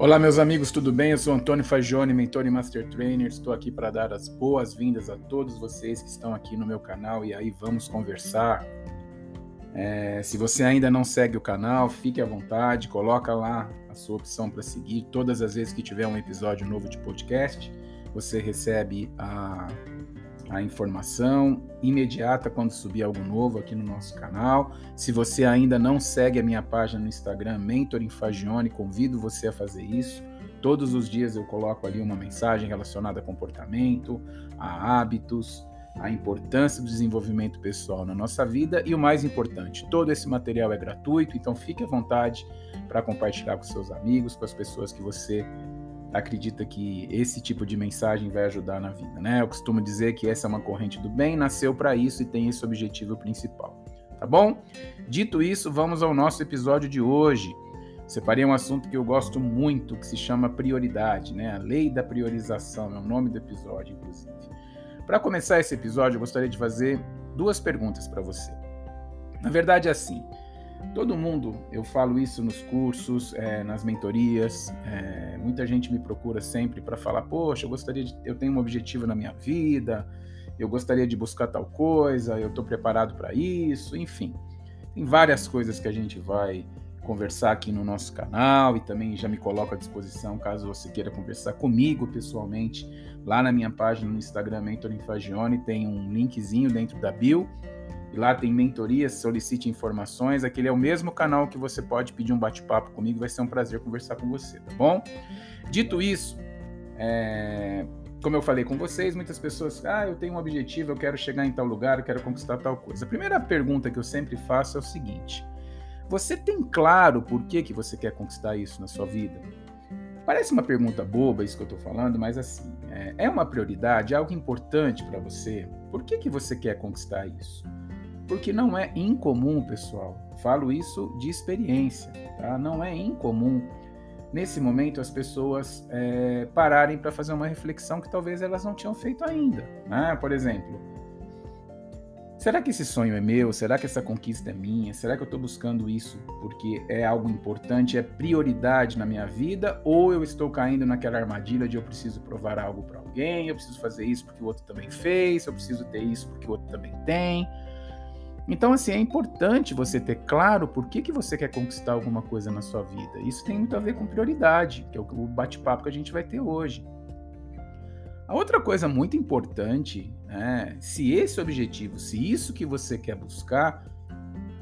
Olá, meus amigos, tudo bem? Eu sou Antônio Fagione, mentor e master trainer. Estou aqui para dar as boas-vindas a todos vocês que estão aqui no meu canal e aí vamos conversar. É, se você ainda não segue o canal, fique à vontade, coloca lá a sua opção para seguir. Todas as vezes que tiver um episódio novo de podcast, você recebe a a informação imediata quando subir algo novo aqui no nosso canal. Se você ainda não segue a minha página no Instagram, Mentoring Fagione, convido você a fazer isso. Todos os dias eu coloco ali uma mensagem relacionada a comportamento, a hábitos, a importância do desenvolvimento pessoal na nossa vida e o mais importante, todo esse material é gratuito, então fique à vontade para compartilhar com seus amigos, com as pessoas que você acredita que esse tipo de mensagem vai ajudar na vida, né? Eu costumo dizer que essa é uma corrente do bem, nasceu para isso e tem esse objetivo principal, tá bom? Dito isso, vamos ao nosso episódio de hoje. Separei um assunto que eu gosto muito, que se chama prioridade, né? A lei da priorização é o nome do episódio, inclusive. Para começar esse episódio, eu gostaria de fazer duas perguntas para você. Na verdade, é assim. Todo mundo, eu falo isso nos cursos, é, nas mentorias, é, muita gente me procura sempre para falar, poxa, eu gostaria de, eu tenho um objetivo na minha vida, eu gostaria de buscar tal coisa, eu estou preparado para isso, enfim. Tem várias coisas que a gente vai conversar aqui no nosso canal e também já me coloco à disposição caso você queira conversar comigo pessoalmente. Lá na minha página no Instagram, Mentoring Fagione, tem um linkzinho dentro da bio e lá tem mentorias, solicite informações. Aquele é o mesmo canal que você pode pedir um bate-papo comigo, vai ser um prazer conversar com você, tá bom? Dito isso, é... como eu falei com vocês, muitas pessoas, ah, eu tenho um objetivo, eu quero chegar em tal lugar, eu quero conquistar tal coisa. A primeira pergunta que eu sempre faço é o seguinte: você tem claro por que, que você quer conquistar isso na sua vida? Parece uma pergunta boba isso que eu estou falando, mas assim, é, é uma prioridade, é algo importante para você? Por que, que você quer conquistar isso? Porque não é incomum, pessoal, falo isso de experiência, tá? Não é incomum nesse momento as pessoas é, pararem para fazer uma reflexão que talvez elas não tinham feito ainda. Né? Por exemplo, será que esse sonho é meu? Será que essa conquista é minha? Será que eu estou buscando isso porque é algo importante, é prioridade na minha vida? Ou eu estou caindo naquela armadilha de eu preciso provar algo para alguém, eu preciso fazer isso porque o outro também fez, eu preciso ter isso porque o outro também tem? Então, assim, é importante você ter claro por que, que você quer conquistar alguma coisa na sua vida. Isso tem muito a ver com prioridade, que é o bate-papo que a gente vai ter hoje. A outra coisa muito importante, é, se esse objetivo, se isso que você quer buscar,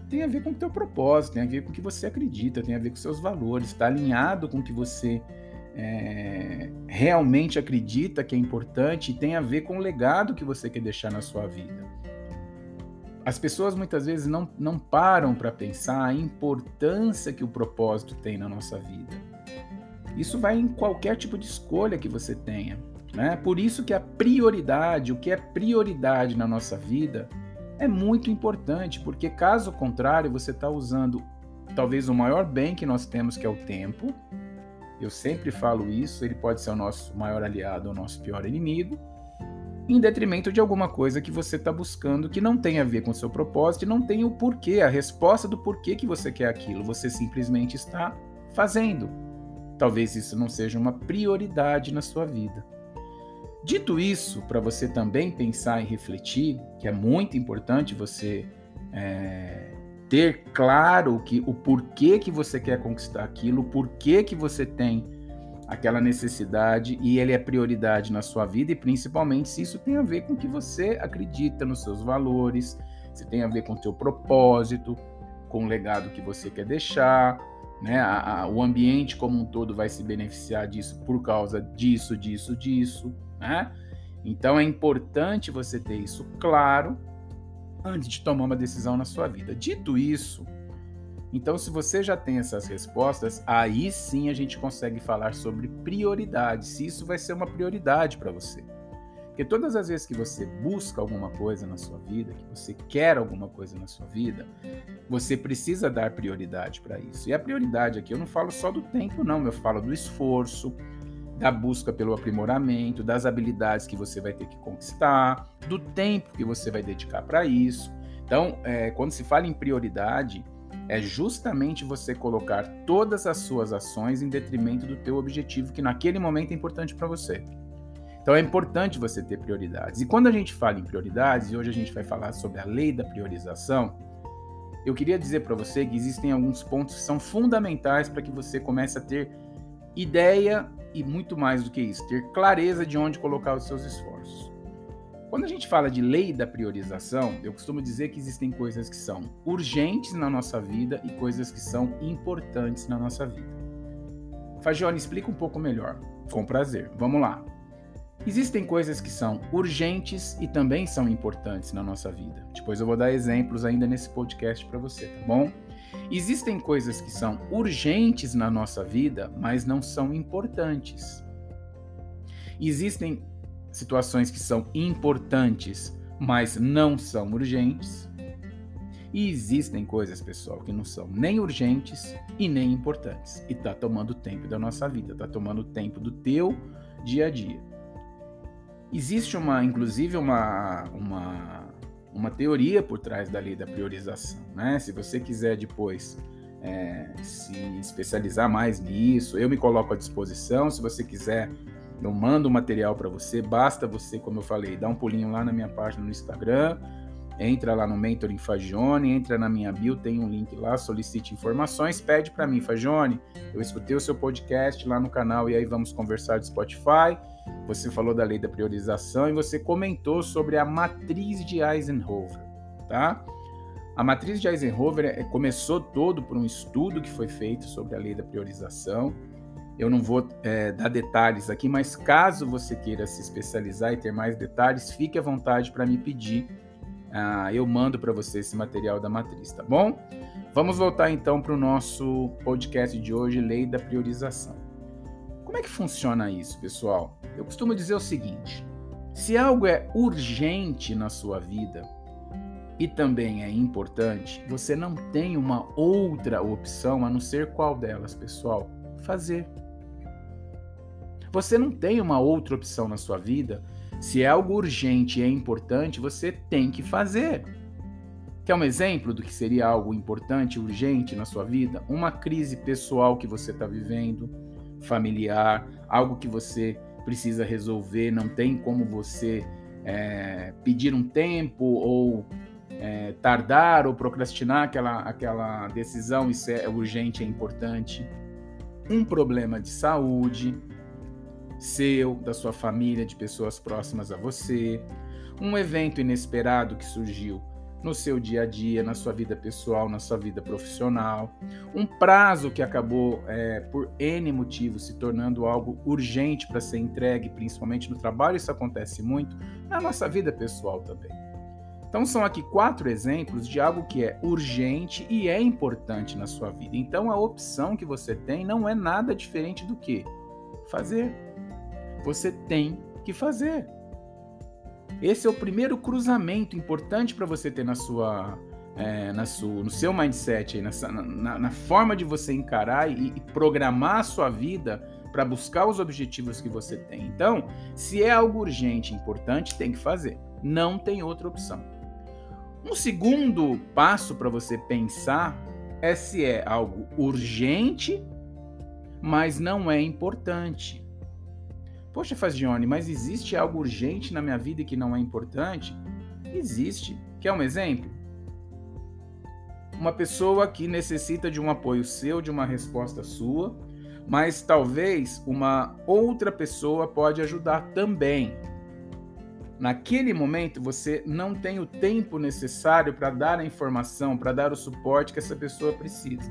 tem a ver com o teu propósito, tem a ver com o que você acredita, tem a ver com seus valores, está alinhado com o que você é, realmente acredita que é importante e tem a ver com o legado que você quer deixar na sua vida. As pessoas muitas vezes não, não param para pensar a importância que o propósito tem na nossa vida. Isso vai em qualquer tipo de escolha que você tenha. Né? Por isso que a prioridade, o que é prioridade na nossa vida, é muito importante, porque caso contrário, você está usando talvez o maior bem que nós temos, que é o tempo. Eu sempre falo isso, ele pode ser o nosso maior aliado ou nosso pior inimigo em detrimento de alguma coisa que você está buscando que não tem a ver com o seu propósito e não tem o porquê, a resposta do porquê que você quer aquilo. Você simplesmente está fazendo. Talvez isso não seja uma prioridade na sua vida. Dito isso, para você também pensar e refletir, que é muito importante você é, ter claro que o porquê que você quer conquistar aquilo, o porquê que você tem aquela necessidade e ele é prioridade na sua vida e principalmente se isso tem a ver com o que você acredita nos seus valores, se tem a ver com o seu propósito, com o legado que você quer deixar, né? A, a, o ambiente como um todo vai se beneficiar disso por causa disso, disso, disso, né? Então é importante você ter isso claro antes de tomar uma decisão na sua vida. Dito isso, então, se você já tem essas respostas, aí sim a gente consegue falar sobre prioridade, se isso vai ser uma prioridade para você. Porque todas as vezes que você busca alguma coisa na sua vida, que você quer alguma coisa na sua vida, você precisa dar prioridade para isso. E a prioridade aqui eu não falo só do tempo, não, eu falo do esforço, da busca pelo aprimoramento, das habilidades que você vai ter que conquistar, do tempo que você vai dedicar para isso. Então, é, quando se fala em prioridade, é justamente você colocar todas as suas ações em detrimento do teu objetivo que naquele momento é importante para você. Então é importante você ter prioridades. E quando a gente fala em prioridades, e hoje a gente vai falar sobre a lei da priorização, eu queria dizer para você que existem alguns pontos que são fundamentais para que você comece a ter ideia e muito mais do que isso, ter clareza de onde colocar os seus esforços. Quando a gente fala de lei da priorização, eu costumo dizer que existem coisas que são urgentes na nossa vida e coisas que são importantes na nossa vida. Fagione, explica um pouco melhor. Com prazer. Vamos lá. Existem coisas que são urgentes e também são importantes na nossa vida. Depois eu vou dar exemplos ainda nesse podcast para você, tá bom? Existem coisas que são urgentes na nossa vida, mas não são importantes. Existem situações que são importantes, mas não são urgentes. E existem coisas, pessoal, que não são nem urgentes e nem importantes. E tá tomando tempo da nossa vida, tá tomando tempo do teu dia a dia. Existe uma, inclusive, uma, uma, uma teoria por trás da lei da priorização. Né? Se você quiser depois é, se especializar mais nisso, eu me coloco à disposição. Se você quiser, eu mando o material para você. Basta você, como eu falei, dar um pulinho lá na minha página no Instagram, entra lá no Mentoring Fagione, entra na minha bio, tem um link lá, solicite informações, pede para mim, Fagione, eu escutei o seu podcast lá no canal e aí vamos conversar de Spotify. Você falou da lei da priorização e você comentou sobre a matriz de Eisenhower, tá? A matriz de Eisenhower é, começou todo por um estudo que foi feito sobre a lei da priorização. Eu não vou é, dar detalhes aqui, mas caso você queira se especializar e ter mais detalhes, fique à vontade para me pedir. Ah, eu mando para você esse material da matriz, tá bom? Vamos voltar então para o nosso podcast de hoje, Lei da Priorização. Como é que funciona isso, pessoal? Eu costumo dizer o seguinte: se algo é urgente na sua vida e também é importante, você não tem uma outra opção a não ser qual delas, pessoal? Fazer. Você não tem uma outra opção na sua vida. Se é algo urgente e é importante, você tem que fazer. Quer um exemplo do que seria algo importante, urgente na sua vida? Uma crise pessoal que você está vivendo familiar, algo que você precisa resolver, não tem como você é, pedir um tempo ou é, tardar ou procrastinar aquela, aquela decisão, isso é urgente, é importante. Um problema de saúde seu, da sua família, de pessoas próximas a você, um evento inesperado que surgiu no seu dia a dia, na sua vida pessoal, na sua vida profissional. Um prazo que acabou, é, por N motivos, se tornando algo urgente para ser entregue, principalmente no trabalho, isso acontece muito na nossa vida pessoal também. Então, são aqui quatro exemplos de algo que é urgente e é importante na sua vida. Então, a opção que você tem não é nada diferente do que fazer. Você tem que fazer. Esse é o primeiro cruzamento importante para você ter na sua, é, na sua, no seu mindset, nessa, na, na, forma de você encarar e, e programar a sua vida para buscar os objetivos que você tem. Então, se é algo urgente, importante, tem que fazer. Não tem outra opção. Um segundo passo para você pensar é se é algo urgente, mas não é importante. Poxa, Fagione, mas existe algo urgente na minha vida que não é importante? Existe. Quer um exemplo? Uma pessoa que necessita de um apoio seu, de uma resposta sua, mas talvez uma outra pessoa pode ajudar também. Naquele momento você não tem o tempo necessário para dar a informação, para dar o suporte que essa pessoa precisa.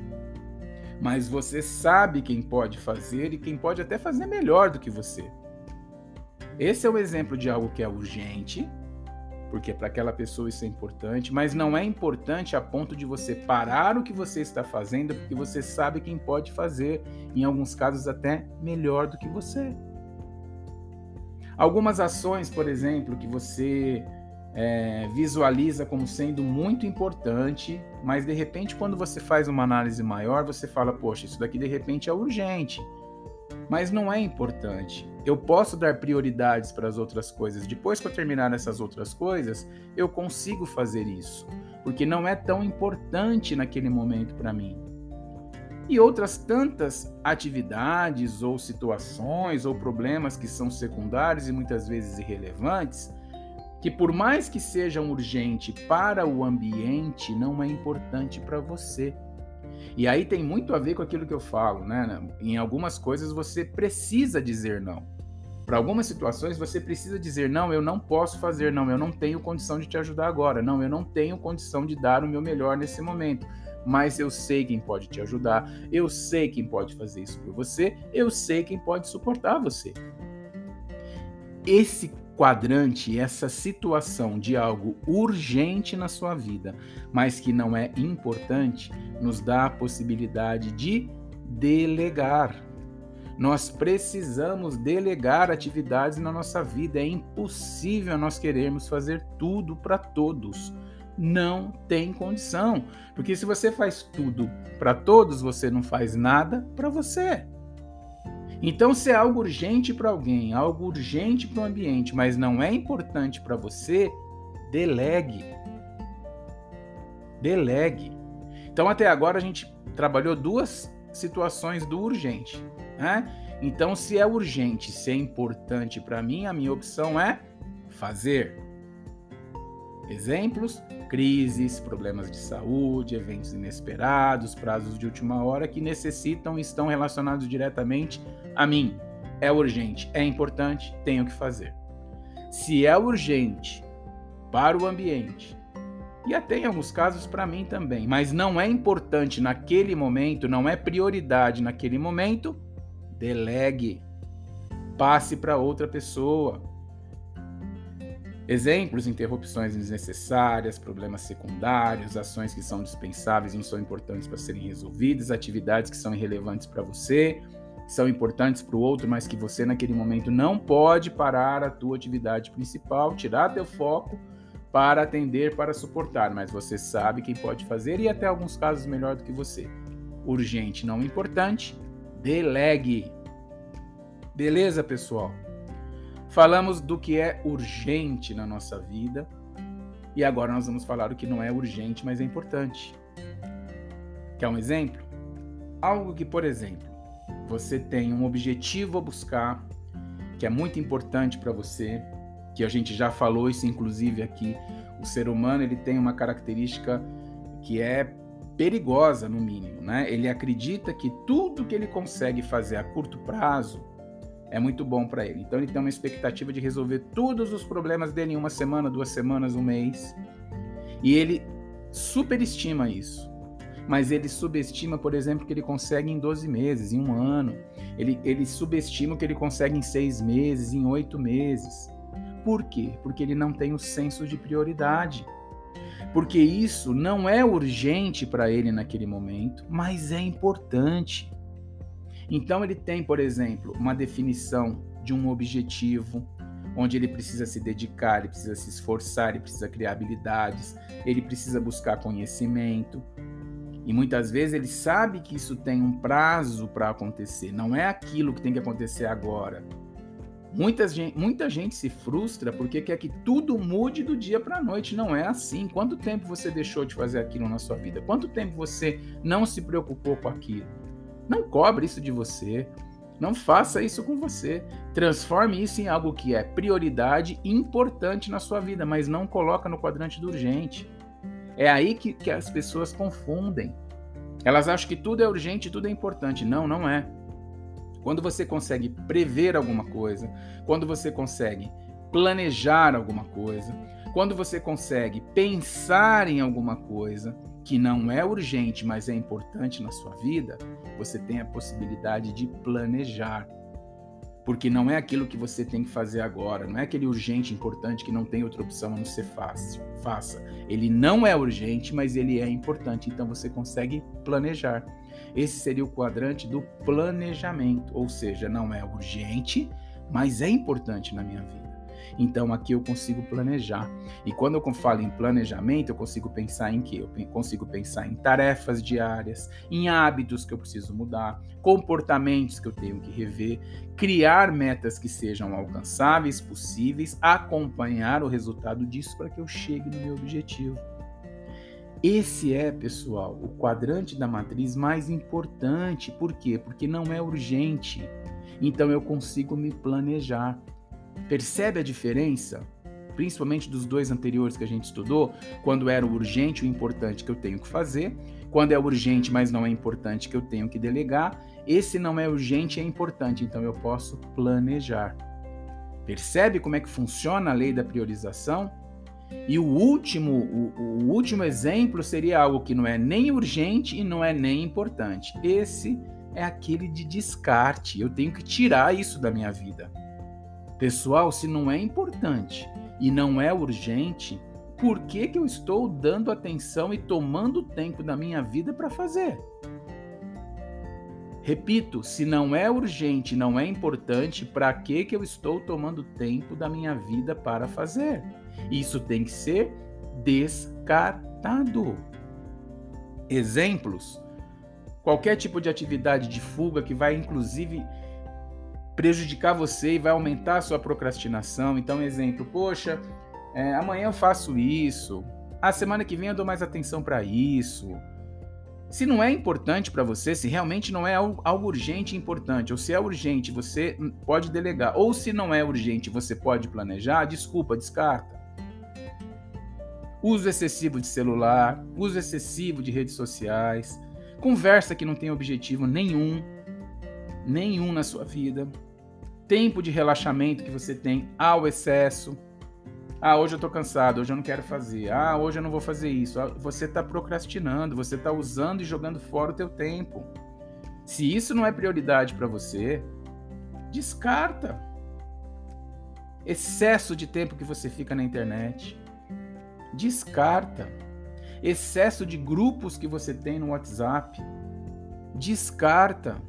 Mas você sabe quem pode fazer e quem pode até fazer melhor do que você. Esse é o exemplo de algo que é urgente, porque para aquela pessoa isso é importante, mas não é importante a ponto de você parar o que você está fazendo, porque você sabe quem pode fazer, em alguns casos até melhor do que você. Algumas ações, por exemplo, que você é, visualiza como sendo muito importante, mas de repente, quando você faz uma análise maior, você fala: Poxa, isso daqui de repente é urgente mas não é importante. Eu posso dar prioridades para as outras coisas. Depois que eu terminar essas outras coisas, eu consigo fazer isso. porque não é tão importante naquele momento para mim. E outras tantas atividades ou situações ou problemas que são secundários e muitas vezes irrelevantes, que por mais que sejam urgentes para o ambiente, não é importante para você. E aí tem muito a ver com aquilo que eu falo, né? Em algumas coisas você precisa dizer não. Para algumas situações você precisa dizer não, eu não posso fazer, não, eu não tenho condição de te ajudar agora, não, eu não tenho condição de dar o meu melhor nesse momento. Mas eu sei quem pode te ajudar, eu sei quem pode fazer isso por você, eu sei quem pode suportar você. Esse quadrante, essa situação de algo urgente na sua vida, mas que não é importante, nos dá a possibilidade de delegar. Nós precisamos delegar atividades na nossa vida. É impossível nós querermos fazer tudo para todos. Não tem condição. Porque se você faz tudo para todos, você não faz nada para você. Então, se é algo urgente para alguém, algo urgente para o ambiente, mas não é importante para você, delegue. Delegue. Então, até agora a gente trabalhou duas situações do urgente. Né? Então, se é urgente, se é importante para mim, a minha opção é fazer. Exemplos: crises, problemas de saúde, eventos inesperados, prazos de última hora que necessitam e estão relacionados diretamente a mim. É urgente, é importante, tenho que fazer. Se é urgente para o ambiente, e até em alguns casos para mim também, mas não é importante naquele momento, não é prioridade naquele momento, delegue. Passe para outra pessoa. Exemplos: interrupções desnecessárias, problemas secundários, ações que são dispensáveis e não são importantes para serem resolvidas, atividades que são irrelevantes para você, são importantes para o outro, mas que você naquele momento não pode parar a tua atividade principal, tirar teu foco para atender, para suportar, mas você sabe quem pode fazer e até alguns casos melhor do que você. Urgente, não importante, delegue. Beleza, pessoal? Falamos do que é urgente na nossa vida e agora nós vamos falar do que não é urgente, mas é importante. Quer um exemplo? Algo que, por exemplo, você tem um objetivo a buscar, que é muito importante para você, que a gente já falou isso inclusive aqui, o ser humano ele tem uma característica que é perigosa, no mínimo. Né? Ele acredita que tudo que ele consegue fazer a curto prazo é muito bom para ele. Então ele tem uma expectativa de resolver todos os problemas dele em uma semana, duas semanas, um mês. E ele superestima isso. Mas ele subestima, por exemplo, que ele consegue em 12 meses, em um ano. Ele, ele subestima que ele consegue em seis meses, em oito meses. Por quê? Porque ele não tem o senso de prioridade porque isso não é urgente para ele naquele momento, mas é importante. Então ele tem, por exemplo, uma definição de um objetivo, onde ele precisa se dedicar, ele precisa se esforçar, ele precisa criar habilidades, ele precisa buscar conhecimento. E muitas vezes ele sabe que isso tem um prazo para acontecer, não é aquilo que tem que acontecer agora. Muita gente, muita gente se frustra porque quer que tudo mude do dia para a noite. Não é assim. Quanto tempo você deixou de fazer aquilo na sua vida? Quanto tempo você não se preocupou com aquilo? Não cobre isso de você. Não faça isso com você. Transforme isso em algo que é prioridade importante na sua vida, mas não coloca no quadrante do urgente. É aí que, que as pessoas confundem. Elas acham que tudo é urgente, tudo é importante. Não, não é. Quando você consegue prever alguma coisa, quando você consegue planejar alguma coisa, quando você consegue pensar em alguma coisa que não é urgente, mas é importante na sua vida, você tem a possibilidade de planejar. Porque não é aquilo que você tem que fazer agora, não é aquele urgente importante que não tem outra opção a não ser fácil. Faça. Ele não é urgente, mas ele é importante, então você consegue planejar. Esse seria o quadrante do planejamento, ou seja, não é urgente, mas é importante na minha vida. Então aqui eu consigo planejar. E quando eu falo em planejamento, eu consigo pensar em quê? Eu consigo pensar em tarefas diárias, em hábitos que eu preciso mudar, comportamentos que eu tenho que rever, criar metas que sejam alcançáveis, possíveis, acompanhar o resultado disso para que eu chegue no meu objetivo. Esse é, pessoal, o quadrante da matriz mais importante. Por quê? Porque não é urgente. Então eu consigo me planejar. Percebe a diferença? Principalmente dos dois anteriores que a gente estudou, quando era o urgente, o importante que eu tenho que fazer, quando é urgente, mas não é importante que eu tenho que delegar, esse não é urgente, é importante, então eu posso planejar. Percebe como é que funciona a lei da priorização? E o último, o, o, último exemplo seria algo que não é nem urgente e não é nem importante. Esse é aquele de descarte. Eu tenho que tirar isso da minha vida. Pessoal, se não é importante e não é urgente, por que, que eu estou dando atenção e tomando tempo da minha vida para fazer? Repito, se não é urgente, não é importante, para que que eu estou tomando tempo da minha vida para fazer? Isso tem que ser descartado. Exemplos: qualquer tipo de atividade de fuga que vai inclusive prejudicar você e vai aumentar a sua procrastinação. Então, exemplo, poxa, é, amanhã eu faço isso, a semana que vem eu dou mais atenção para isso. Se não é importante para você, se realmente não é algo, urgente e importante, ou se é urgente, você pode delegar, ou se não é urgente, você pode planejar, desculpa, descarta. Uso excessivo de celular, uso excessivo de redes sociais, conversa que não tem objetivo nenhum, nenhum na sua vida, tempo de relaxamento que você tem ao excesso, ah, hoje eu tô cansado, hoje eu não quero fazer. Ah, hoje eu não vou fazer isso. Ah, você tá procrastinando, você tá usando e jogando fora o teu tempo. Se isso não é prioridade para você, descarta. Excesso de tempo que você fica na internet. Descarta. Excesso de grupos que você tem no WhatsApp. Descarta.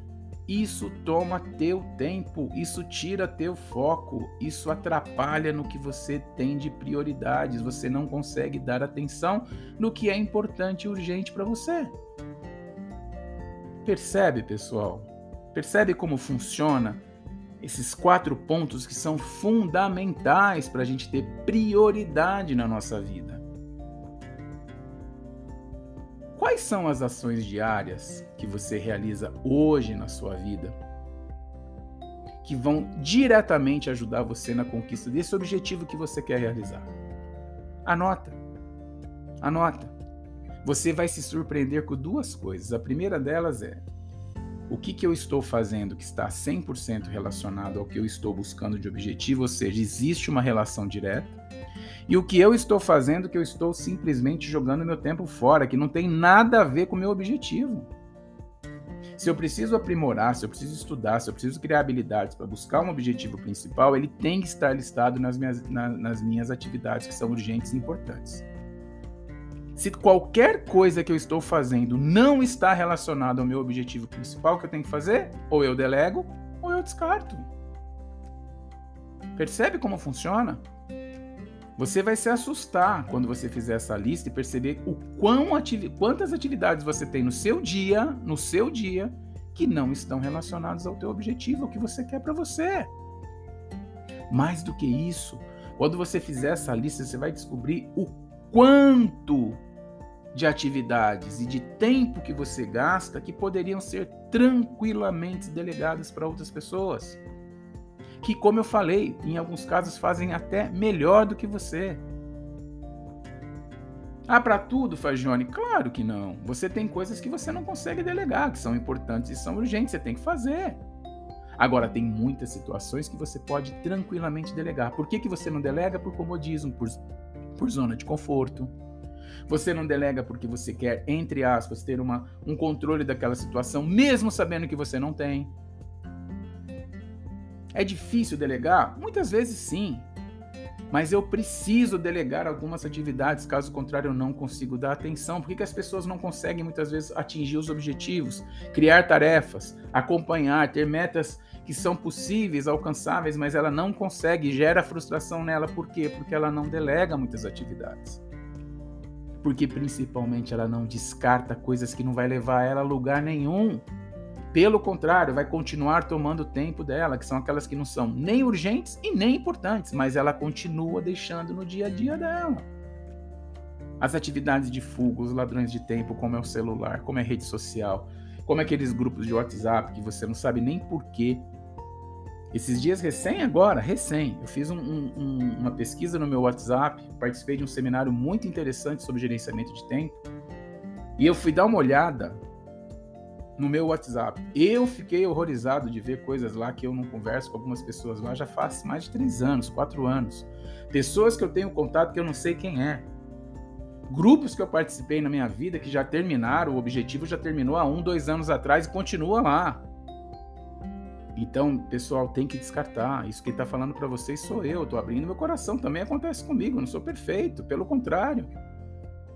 Isso toma teu tempo, isso tira teu foco, isso atrapalha no que você tem de prioridades, você não consegue dar atenção no que é importante e urgente para você. Percebe, pessoal? Percebe como funciona esses quatro pontos que são fundamentais para a gente ter prioridade na nossa vida? Quais são as ações diárias que você realiza hoje na sua vida que vão diretamente ajudar você na conquista desse objetivo que você quer realizar? Anota. Anota. Você vai se surpreender com duas coisas. A primeira delas é o que, que eu estou fazendo que está 100% relacionado ao que eu estou buscando de objetivo, ou seja, existe uma relação direta. E o que eu estou fazendo que eu estou simplesmente jogando meu tempo fora, que não tem nada a ver com o meu objetivo. Se eu preciso aprimorar, se eu preciso estudar, se eu preciso criar habilidades para buscar um objetivo principal, ele tem que estar listado nas minhas, na, nas minhas atividades que são urgentes e importantes. Se qualquer coisa que eu estou fazendo não está relacionada ao meu objetivo principal, que eu tenho que fazer? Ou eu delego, ou eu descarto. Percebe como funciona? Você vai se assustar quando você fizer essa lista e perceber o quão quantas atividades você tem no seu dia, no seu dia, que não estão relacionadas ao teu objetivo, ao que você quer para você. Mais do que isso, quando você fizer essa lista, você vai descobrir o quanto de atividades e de tempo que você gasta que poderiam ser tranquilamente delegadas para outras pessoas que, como eu falei, em alguns casos fazem até melhor do que você. Ah, para tudo, Fagione? Claro que não. Você tem coisas que você não consegue delegar, que são importantes e são urgentes, você tem que fazer. Agora, tem muitas situações que você pode tranquilamente delegar. Por que, que você não delega? Por comodismo, por, por zona de conforto. Você não delega porque você quer, entre aspas, ter uma, um controle daquela situação, mesmo sabendo que você não tem. É difícil delegar? Muitas vezes sim. Mas eu preciso delegar algumas atividades, caso contrário, eu não consigo dar atenção. Por que, que as pessoas não conseguem muitas vezes atingir os objetivos, criar tarefas, acompanhar, ter metas que são possíveis, alcançáveis, mas ela não consegue, gera frustração nela. Por quê? Porque ela não delega muitas atividades. Porque principalmente ela não descarta coisas que não vai levar ela a lugar nenhum. Pelo contrário, vai continuar tomando tempo dela, que são aquelas que não são nem urgentes e nem importantes, mas ela continua deixando no dia a dia dela. As atividades de fuga, os ladrões de tempo, como é o celular, como é a rede social, como é aqueles grupos de WhatsApp que você não sabe nem porquê. Esses dias, recém agora, recém, eu fiz um, um, uma pesquisa no meu WhatsApp, participei de um seminário muito interessante sobre gerenciamento de tempo, e eu fui dar uma olhada no meu WhatsApp. Eu fiquei horrorizado de ver coisas lá que eu não converso com algumas pessoas lá já faz mais de três anos, quatro anos. Pessoas que eu tenho contato que eu não sei quem é. Grupos que eu participei na minha vida que já terminaram, o objetivo já terminou há um, dois anos atrás e continua lá. Então, pessoal, tem que descartar. Isso que está falando para vocês sou eu. Estou abrindo meu coração. Também acontece comigo. Não sou perfeito. Pelo contrário.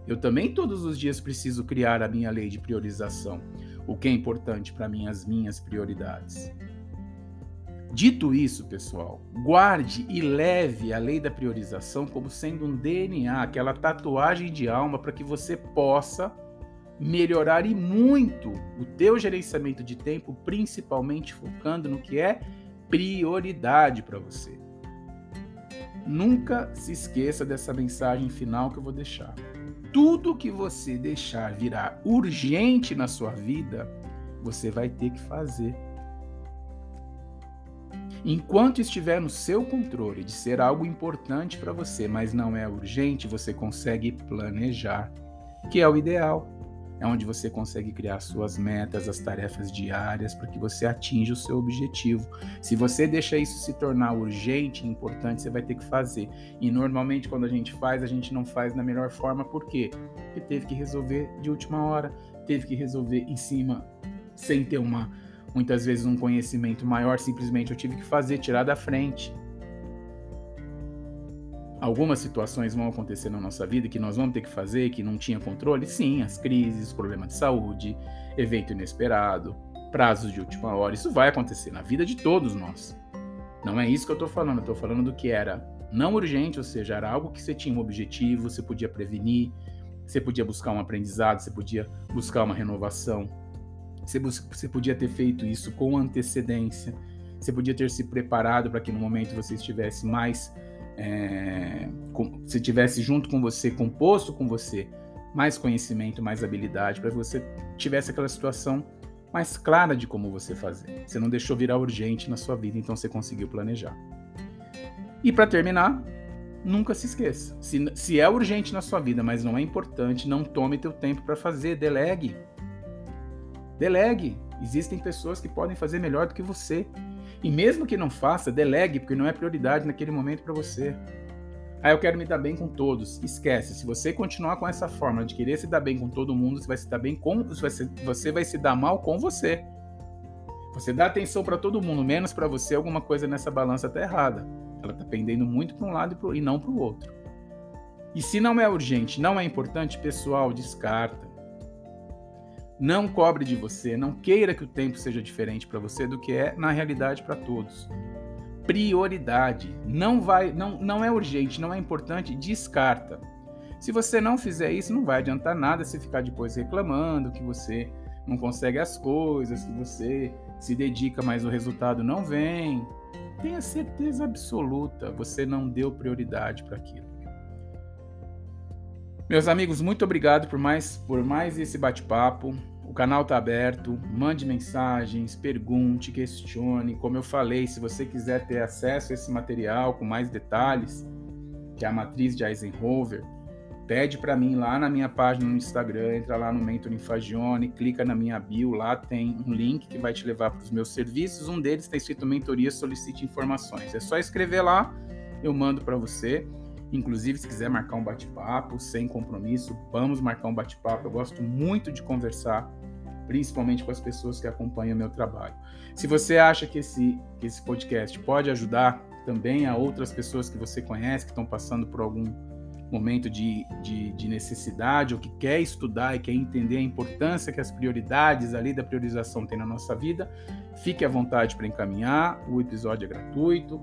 Eu também todos os dias preciso criar a minha lei de priorização o que é importante para mim, as minhas prioridades. Dito isso, pessoal, guarde e leve a lei da priorização como sendo um DNA, aquela tatuagem de alma para que você possa melhorar e muito o teu gerenciamento de tempo, principalmente focando no que é prioridade para você. Nunca se esqueça dessa mensagem final que eu vou deixar tudo que você deixar virar urgente na sua vida, você vai ter que fazer. Enquanto estiver no seu controle de ser algo importante para você, mas não é urgente, você consegue planejar, que é o ideal é onde você consegue criar suas metas, as tarefas diárias para que você atinja o seu objetivo. Se você deixa isso se tornar urgente e importante, você vai ter que fazer. E normalmente quando a gente faz, a gente não faz da melhor forma, por quê? Porque teve que resolver de última hora, teve que resolver em cima sem ter uma muitas vezes um conhecimento maior, simplesmente eu tive que fazer, tirar da frente. Algumas situações vão acontecer na nossa vida que nós vamos ter que fazer, que não tinha controle? Sim, as crises, problemas de saúde, evento inesperado, prazos de última hora. Isso vai acontecer na vida de todos nós. Não é isso que eu estou falando, eu estou falando do que era não urgente, ou seja, era algo que você tinha um objetivo, você podia prevenir, você podia buscar um aprendizado, você podia buscar uma renovação, você, você podia ter feito isso com antecedência, você podia ter se preparado para que no momento você estivesse mais é, com, se tivesse junto com você, composto com você, mais conhecimento, mais habilidade, para que você tivesse aquela situação mais clara de como você fazer. Você não deixou virar urgente na sua vida, então você conseguiu planejar. E para terminar, nunca se esqueça. Se, se é urgente na sua vida, mas não é importante, não tome teu tempo para fazer, delegue. Delegue. Existem pessoas que podem fazer melhor do que você. E mesmo que não faça, delegue, porque não é prioridade naquele momento para você. Ah, eu quero me dar bem com todos. Esquece, se você continuar com essa forma de querer se dar bem com todo mundo, você vai se dar bem com você, vai se dar mal com você. Você dá atenção para todo mundo, menos para você, alguma coisa nessa balança está errada. Ela está pendendo muito para um lado e, pro, e não para o outro. E se não é urgente, não é importante, pessoal, descarta. Não cobre de você, não queira que o tempo seja diferente para você do que é na realidade para todos. Prioridade. Não vai, não, não é urgente, não é importante, descarta. Se você não fizer isso, não vai adiantar nada se ficar depois reclamando que você não consegue as coisas, que você se dedica, mas o resultado não vem. Tenha certeza absoluta, você não deu prioridade para aquilo. Meus amigos, muito obrigado por mais, por mais esse bate-papo. O canal está aberto, mande mensagens, pergunte, questione. Como eu falei, se você quiser ter acesso a esse material com mais detalhes, que é a matriz de Eisenhower, pede para mim lá na minha página no Instagram, entra lá no Mentoring Fagione, clica na minha bio, lá tem um link que vai te levar para os meus serviços. Um deles está escrito Mentoria Solicite Informações. É só escrever lá, eu mando para você. Inclusive, se quiser marcar um bate-papo sem compromisso, vamos marcar um bate-papo. Eu gosto muito de conversar principalmente com as pessoas que acompanham o meu trabalho. Se você acha que esse, que esse podcast pode ajudar também a outras pessoas que você conhece, que estão passando por algum momento de, de, de, necessidade ou que quer estudar e quer entender a importância que as prioridades ali da priorização têm na nossa vida, fique à vontade para encaminhar. O episódio é gratuito.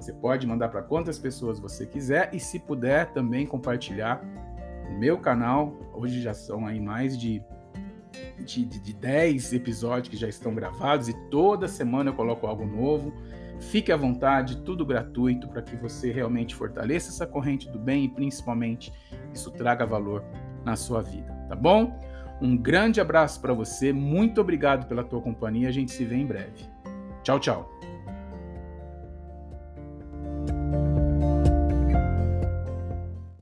Você pode mandar para quantas pessoas você quiser e, se puder, também compartilhar o meu canal. Hoje já são aí mais de de, de, de 10 episódios que já estão gravados e toda semana eu coloco algo novo. Fique à vontade, tudo gratuito para que você realmente fortaleça essa corrente do bem e principalmente isso traga valor na sua vida, tá bom? Um grande abraço para você, muito obrigado pela tua companhia, a gente se vê em breve. Tchau, tchau.